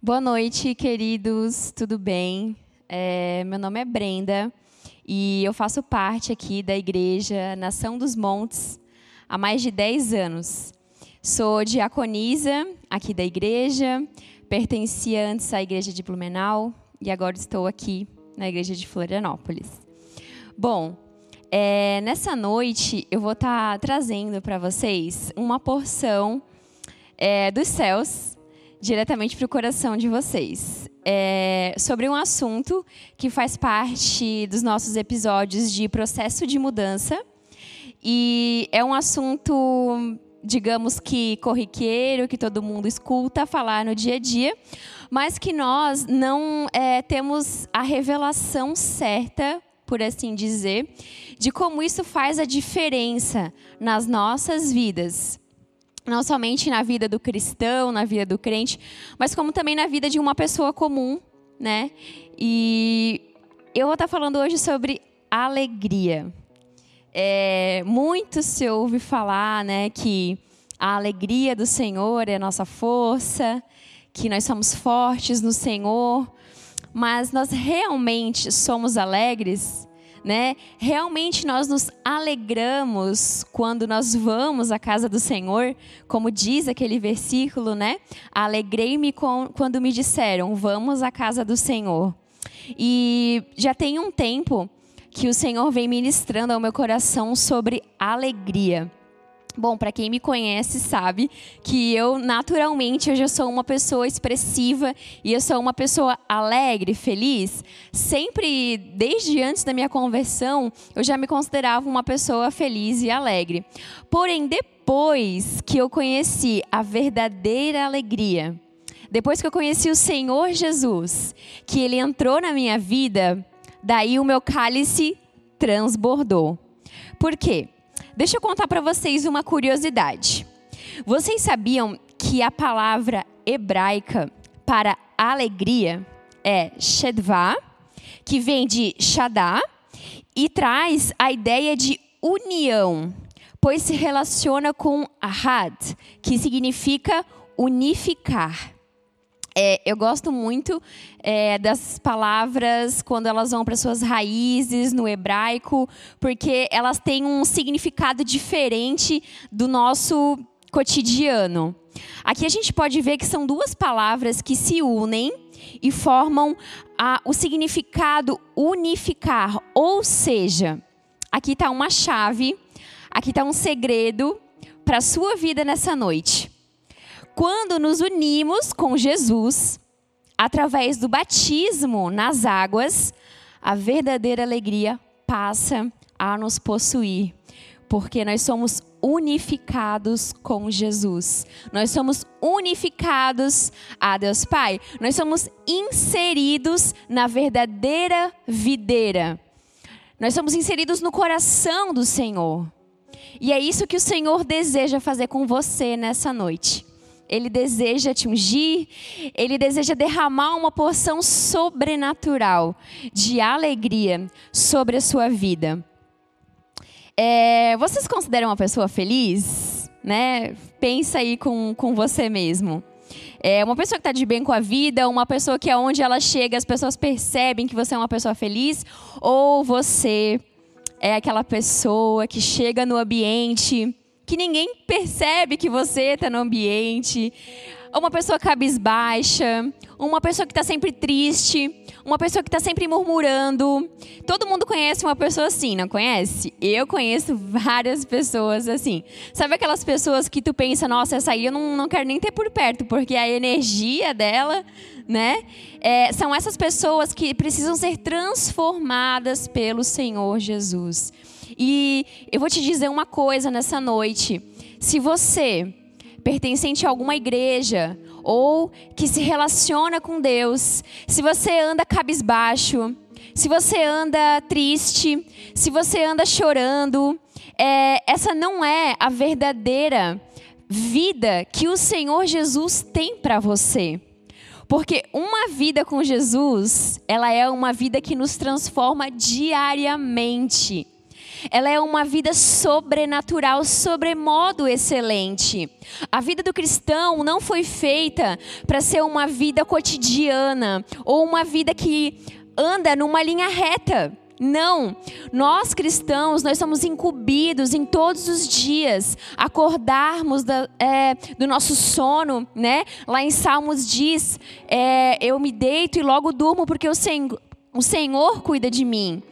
Boa noite, queridos, tudo bem? É, meu nome é Brenda e eu faço parte aqui da Igreja Nação dos Montes há mais de 10 anos. Sou diaconisa aqui da igreja, pertencia antes à Igreja de Blumenau e agora estou aqui na Igreja de Florianópolis. Bom, é, nessa noite eu vou estar tá trazendo para vocês uma porção é, dos céus diretamente para o coração de vocês. É, sobre um assunto que faz parte dos nossos episódios de processo de mudança. E é um assunto, digamos que corriqueiro, que todo mundo escuta falar no dia a dia, mas que nós não é, temos a revelação certa, por assim dizer, de como isso faz a diferença nas nossas vidas não somente na vida do cristão, na vida do crente, mas como também na vida de uma pessoa comum, né? E eu vou estar falando hoje sobre alegria. É, muito se ouve falar, né, que a alegria do Senhor é a nossa força, que nós somos fortes no Senhor, mas nós realmente somos alegres? Né? Realmente nós nos alegramos quando nós vamos à casa do Senhor, como diz aquele versículo, né? Alegrei-me quando me disseram: "Vamos à casa do Senhor". E já tem um tempo que o Senhor vem ministrando ao meu coração sobre alegria. Bom, para quem me conhece sabe que eu naturalmente eu já sou uma pessoa expressiva e eu sou uma pessoa alegre, feliz. Sempre desde antes da minha conversão, eu já me considerava uma pessoa feliz e alegre. Porém, depois que eu conheci a verdadeira alegria, depois que eu conheci o Senhor Jesus, que ele entrou na minha vida, daí o meu cálice transbordou. Por quê? Deixa eu contar para vocês uma curiosidade. Vocês sabiam que a palavra hebraica para alegria é shedvah, que vem de shadá e traz a ideia de união, pois se relaciona com ahad, que significa unificar. É, eu gosto muito é, das palavras quando elas vão para suas raízes no hebraico, porque elas têm um significado diferente do nosso cotidiano. Aqui a gente pode ver que são duas palavras que se unem e formam a, o significado unificar, ou seja, aqui está uma chave, aqui está um segredo para a sua vida nessa noite. Quando nos unimos com Jesus, através do batismo nas águas, a verdadeira alegria passa a nos possuir, porque nós somos unificados com Jesus. Nós somos unificados a Deus Pai. Nós somos inseridos na verdadeira videira. Nós somos inseridos no coração do Senhor. E é isso que o Senhor deseja fazer com você nessa noite. Ele deseja te ungir, ele deseja derramar uma porção sobrenatural de alegria sobre a sua vida. É, vocês consideram uma pessoa feliz? Né? Pensa aí com, com você mesmo. É uma pessoa que está de bem com a vida, uma pessoa que aonde ela chega as pessoas percebem que você é uma pessoa feliz, ou você é aquela pessoa que chega no ambiente que ninguém percebe que você está no ambiente. Uma pessoa cabisbaixa, uma pessoa que está sempre triste, uma pessoa que está sempre murmurando. Todo mundo conhece uma pessoa assim, não conhece? Eu conheço várias pessoas assim. Sabe aquelas pessoas que tu pensa, nossa, essa aí eu não, não quero nem ter por perto, porque a energia dela, né? É, são essas pessoas que precisam ser transformadas pelo Senhor Jesus. E eu vou te dizer uma coisa nessa noite. Se você pertencente a alguma igreja ou que se relaciona com Deus, se você anda cabisbaixo, se você anda triste, se você anda chorando, é, essa não é a verdadeira vida que o Senhor Jesus tem para você. Porque uma vida com Jesus, ela é uma vida que nos transforma diariamente. Ela é uma vida sobrenatural, sobremodo excelente. A vida do cristão não foi feita para ser uma vida cotidiana ou uma vida que anda numa linha reta. Não, nós cristãos, nós somos incumbidos em todos os dias acordarmos da, é, do nosso sono, né? Lá em Salmos diz: é, Eu me deito e logo durmo porque o o Senhor cuida de mim.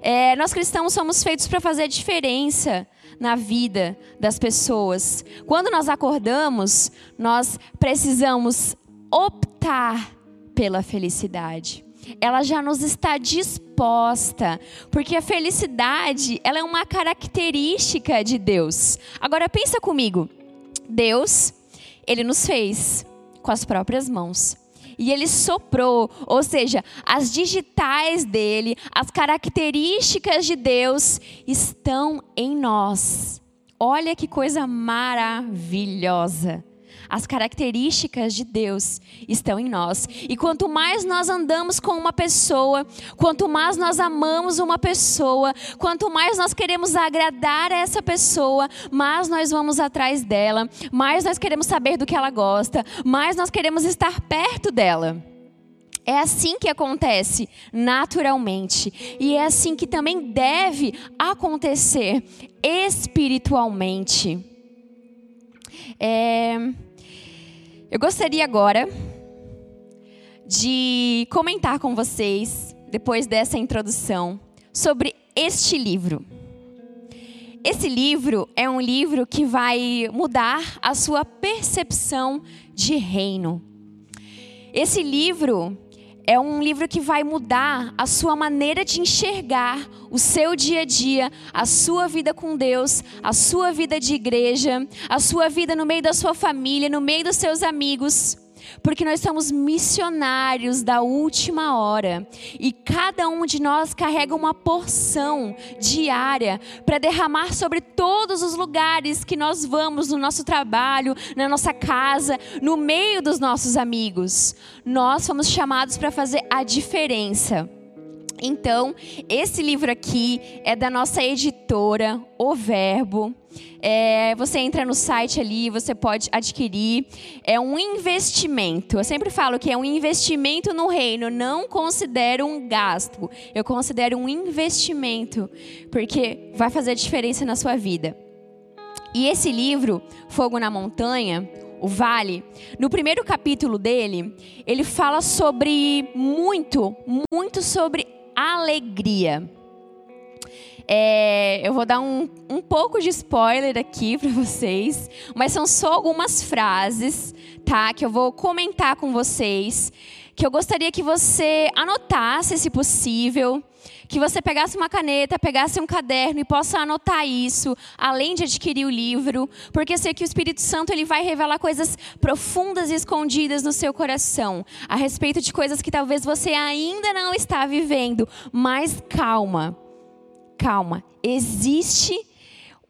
É, nós cristãos somos feitos para fazer a diferença na vida das pessoas. Quando nós acordamos, nós precisamos optar pela felicidade ela já nos está disposta, porque a felicidade, ela é uma característica de Deus. Agora pensa comigo. Deus, ele nos fez com as próprias mãos. E ele soprou, ou seja, as digitais dele, as características de Deus estão em nós. Olha que coisa maravilhosa. As características de Deus estão em nós. E quanto mais nós andamos com uma pessoa, quanto mais nós amamos uma pessoa, quanto mais nós queremos agradar a essa pessoa, mais nós vamos atrás dela, mais nós queremos saber do que ela gosta, mais nós queremos estar perto dela. É assim que acontece naturalmente. E é assim que também deve acontecer espiritualmente. É. Eu gostaria agora de comentar com vocês, depois dessa introdução, sobre este livro. Esse livro é um livro que vai mudar a sua percepção de reino. Esse livro é um livro que vai mudar a sua maneira de enxergar o seu dia a dia, a sua vida com Deus, a sua vida de igreja, a sua vida no meio da sua família, no meio dos seus amigos porque nós somos missionários da última hora e cada um de nós carrega uma porção diária para derramar sobre todos os lugares que nós vamos no nosso trabalho, na nossa casa, no meio dos nossos amigos. Nós fomos chamados para fazer a diferença. Então, esse livro aqui é da nossa editora, O Verbo. É, você entra no site ali, você pode adquirir. É um investimento. Eu sempre falo que é um investimento no reino. Não considero um gasto. Eu considero um investimento, porque vai fazer diferença na sua vida. E esse livro, Fogo na Montanha, o Vale, no primeiro capítulo dele, ele fala sobre muito, muito sobre alegria. É, eu vou dar um, um pouco de spoiler aqui para vocês, mas são só algumas frases, tá? Que eu vou comentar com vocês, que eu gostaria que você anotasse, se possível, que você pegasse uma caneta, pegasse um caderno e possa anotar isso, além de adquirir o livro, porque eu sei que o Espírito Santo ele vai revelar coisas profundas e escondidas no seu coração, a respeito de coisas que talvez você ainda não está vivendo. Mas calma, calma, existe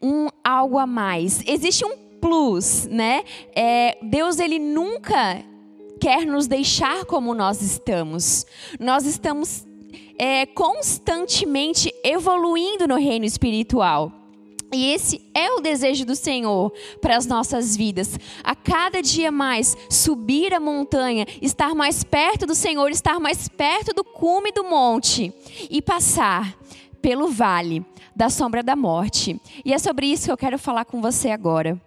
um algo a mais, existe um plus, né? É, Deus ele nunca quer nos deixar como nós estamos. Nós estamos é, constantemente evoluindo no reino espiritual. E esse é o desejo do Senhor para as nossas vidas. A cada dia mais subir a montanha, estar mais perto do Senhor, estar mais perto do cume do monte e passar pelo vale da sombra da morte. E é sobre isso que eu quero falar com você agora.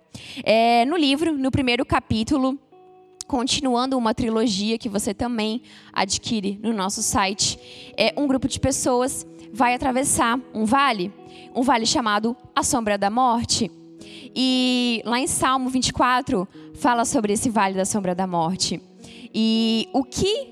É, no livro, no primeiro capítulo, continuando uma trilogia que você também adquire no nosso site, é um grupo de pessoas vai atravessar um vale, um vale chamado a sombra da morte. E lá em Salmo 24 fala sobre esse vale da sombra da morte. E o que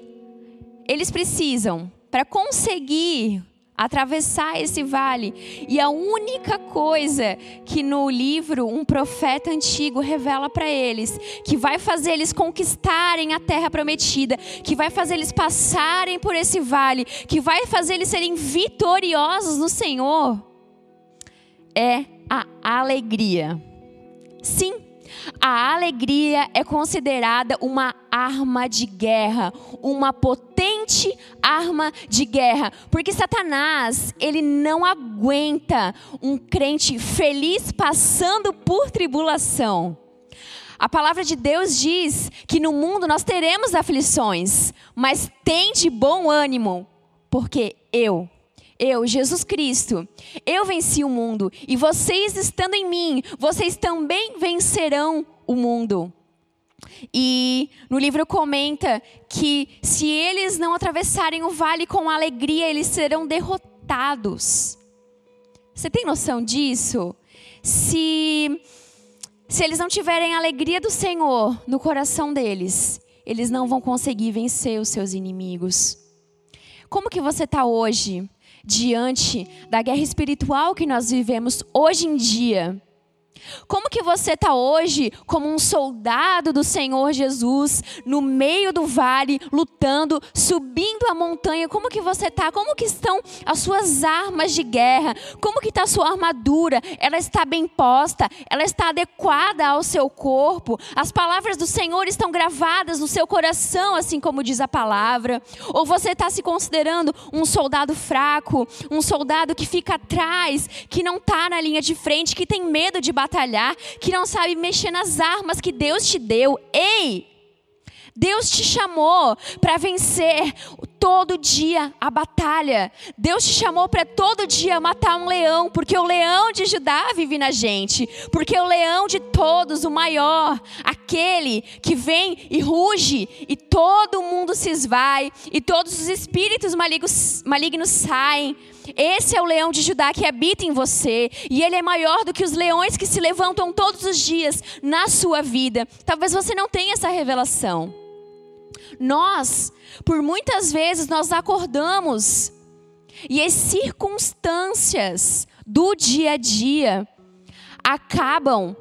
eles precisam para conseguir atravessar esse vale. E a única coisa que no livro um profeta antigo revela para eles, que vai fazer eles conquistarem a terra prometida, que vai fazer eles passarem por esse vale, que vai fazer eles serem vitoriosos no Senhor, é a alegria. Sim, A alegria é considerada uma arma de guerra, uma potente arma de guerra, porque Satanás, ele não aguenta um crente feliz passando por tribulação. A palavra de Deus diz que no mundo nós teremos aflições, mas tem de bom ânimo, porque eu, eu, Jesus Cristo, eu venci o mundo e vocês estando em mim, vocês também vencerão o mundo. E no livro comenta que se eles não atravessarem o vale com alegria, eles serão derrotados. Você tem noção disso? Se se eles não tiverem a alegria do Senhor no coração deles, eles não vão conseguir vencer os seus inimigos. Como que você está hoje diante da guerra espiritual que nós vivemos hoje em dia? Como que você está hoje como um soldado do Senhor Jesus, no meio do vale, lutando, subindo a montanha? Como que você está? Como que estão as suas armas de guerra? Como que está a sua armadura? Ela está bem posta? Ela está adequada ao seu corpo? As palavras do Senhor estão gravadas no seu coração, assim como diz a palavra? Ou você está se considerando um soldado fraco, um soldado que fica atrás, que não está na linha de frente, que tem medo de batalhar? Batalhar, que não sabe mexer nas armas que Deus te deu. Ei! Deus te chamou para vencer todo dia a batalha. Deus te chamou para todo dia matar um leão, porque o leão de Judá vive na gente. Porque o leão de todos, o maior, aquele que vem e ruge, e todo mundo se esvai, e todos os espíritos malignos, malignos saem. Esse é o leão de Judá que habita em você, e ele é maior do que os leões que se levantam todos os dias na sua vida. Talvez você não tenha essa revelação. Nós, por muitas vezes, nós acordamos e as circunstâncias do dia a dia acabam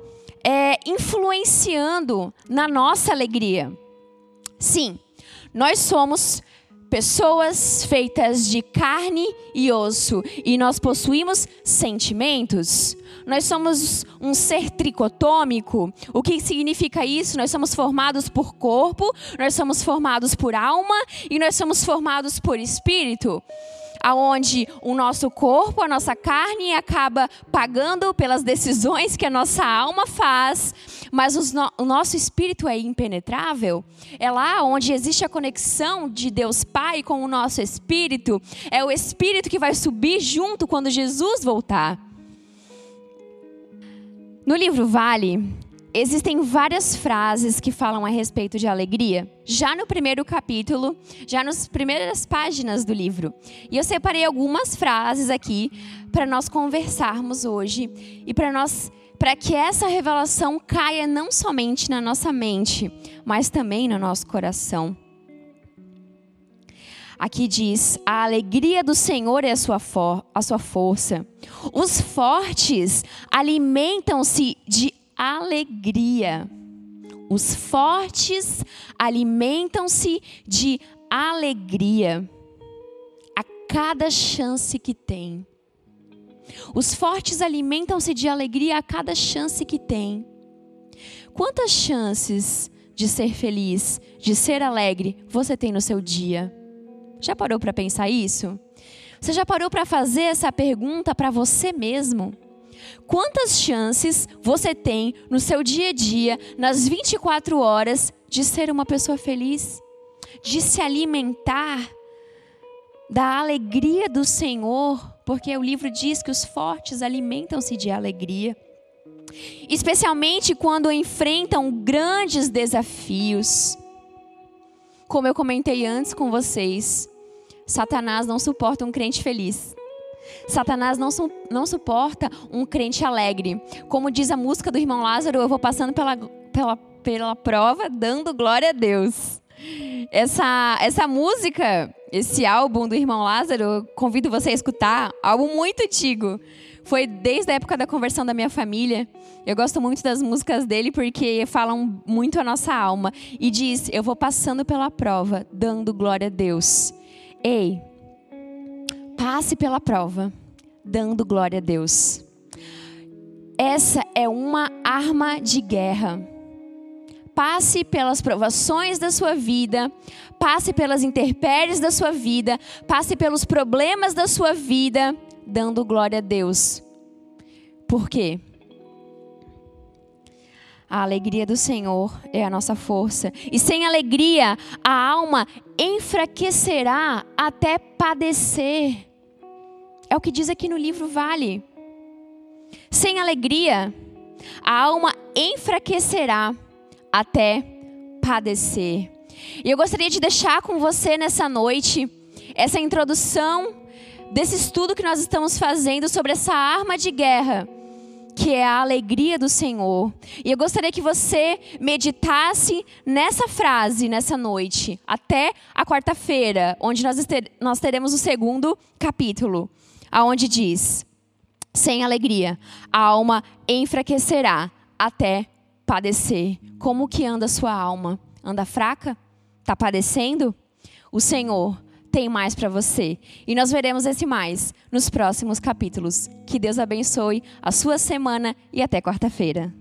é, influenciando na nossa alegria. Sim, nós somos pessoas feitas de carne e osso e nós possuímos sentimentos. Nós somos um ser tricotômico. O que significa isso? Nós somos formados por corpo, nós somos formados por alma e nós somos formados por espírito aonde o nosso corpo, a nossa carne acaba pagando pelas decisões que a nossa alma faz, mas no, o nosso espírito é impenetrável. É lá onde existe a conexão de Deus Pai com o nosso espírito. É o espírito que vai subir junto quando Jesus voltar. No livro Vale, Existem várias frases que falam a respeito de alegria, já no primeiro capítulo, já nas primeiras páginas do livro. E eu separei algumas frases aqui para nós conversarmos hoje e para nós para que essa revelação caia não somente na nossa mente, mas também no nosso coração. Aqui diz: a alegria do Senhor é a sua, a sua força. Os fortes alimentam-se de alegria. Os fortes alimentam-se de alegria a cada chance que tem. Os fortes alimentam-se de alegria a cada chance que tem. Quantas chances de ser feliz, de ser alegre você tem no seu dia? Já parou para pensar isso? Você já parou para fazer essa pergunta para você mesmo? Quantas chances você tem no seu dia a dia, nas 24 horas, de ser uma pessoa feliz? De se alimentar da alegria do Senhor? Porque o livro diz que os fortes alimentam-se de alegria. Especialmente quando enfrentam grandes desafios. Como eu comentei antes com vocês, Satanás não suporta um crente feliz. Satanás não, su não suporta um crente alegre. Como diz a música do irmão Lázaro, eu vou passando pela, pela, pela prova dando glória a Deus. Essa, essa música, esse álbum do irmão Lázaro, convido você a escutar, álbum muito antigo. Foi desde a época da conversão da minha família. Eu gosto muito das músicas dele porque falam muito a nossa alma. E diz: Eu vou passando pela prova, dando glória a Deus. Ei, passe pela prova, dando glória a Deus. Essa é uma arma de guerra. passe pelas provações da sua vida, passe pelas intempéries da sua vida, passe pelos problemas da sua vida, dando glória a Deus. Por quê? A alegria do Senhor é a nossa força. E sem alegria, a alma enfraquecerá até padecer. É o que diz aqui no livro Vale. Sem alegria, a alma enfraquecerá até padecer. E eu gostaria de deixar com você nessa noite essa introdução desse estudo que nós estamos fazendo sobre essa arma de guerra que é a alegria do Senhor. E eu gostaria que você meditasse nessa frase nessa noite, até a quarta-feira, onde nós, nós teremos o segundo capítulo, aonde diz: Sem alegria, a alma enfraquecerá até padecer. Como que anda a sua alma? Anda fraca? Está padecendo? O Senhor tem mais para você. E nós veremos esse mais nos próximos capítulos. Que Deus abençoe a sua semana e até quarta-feira.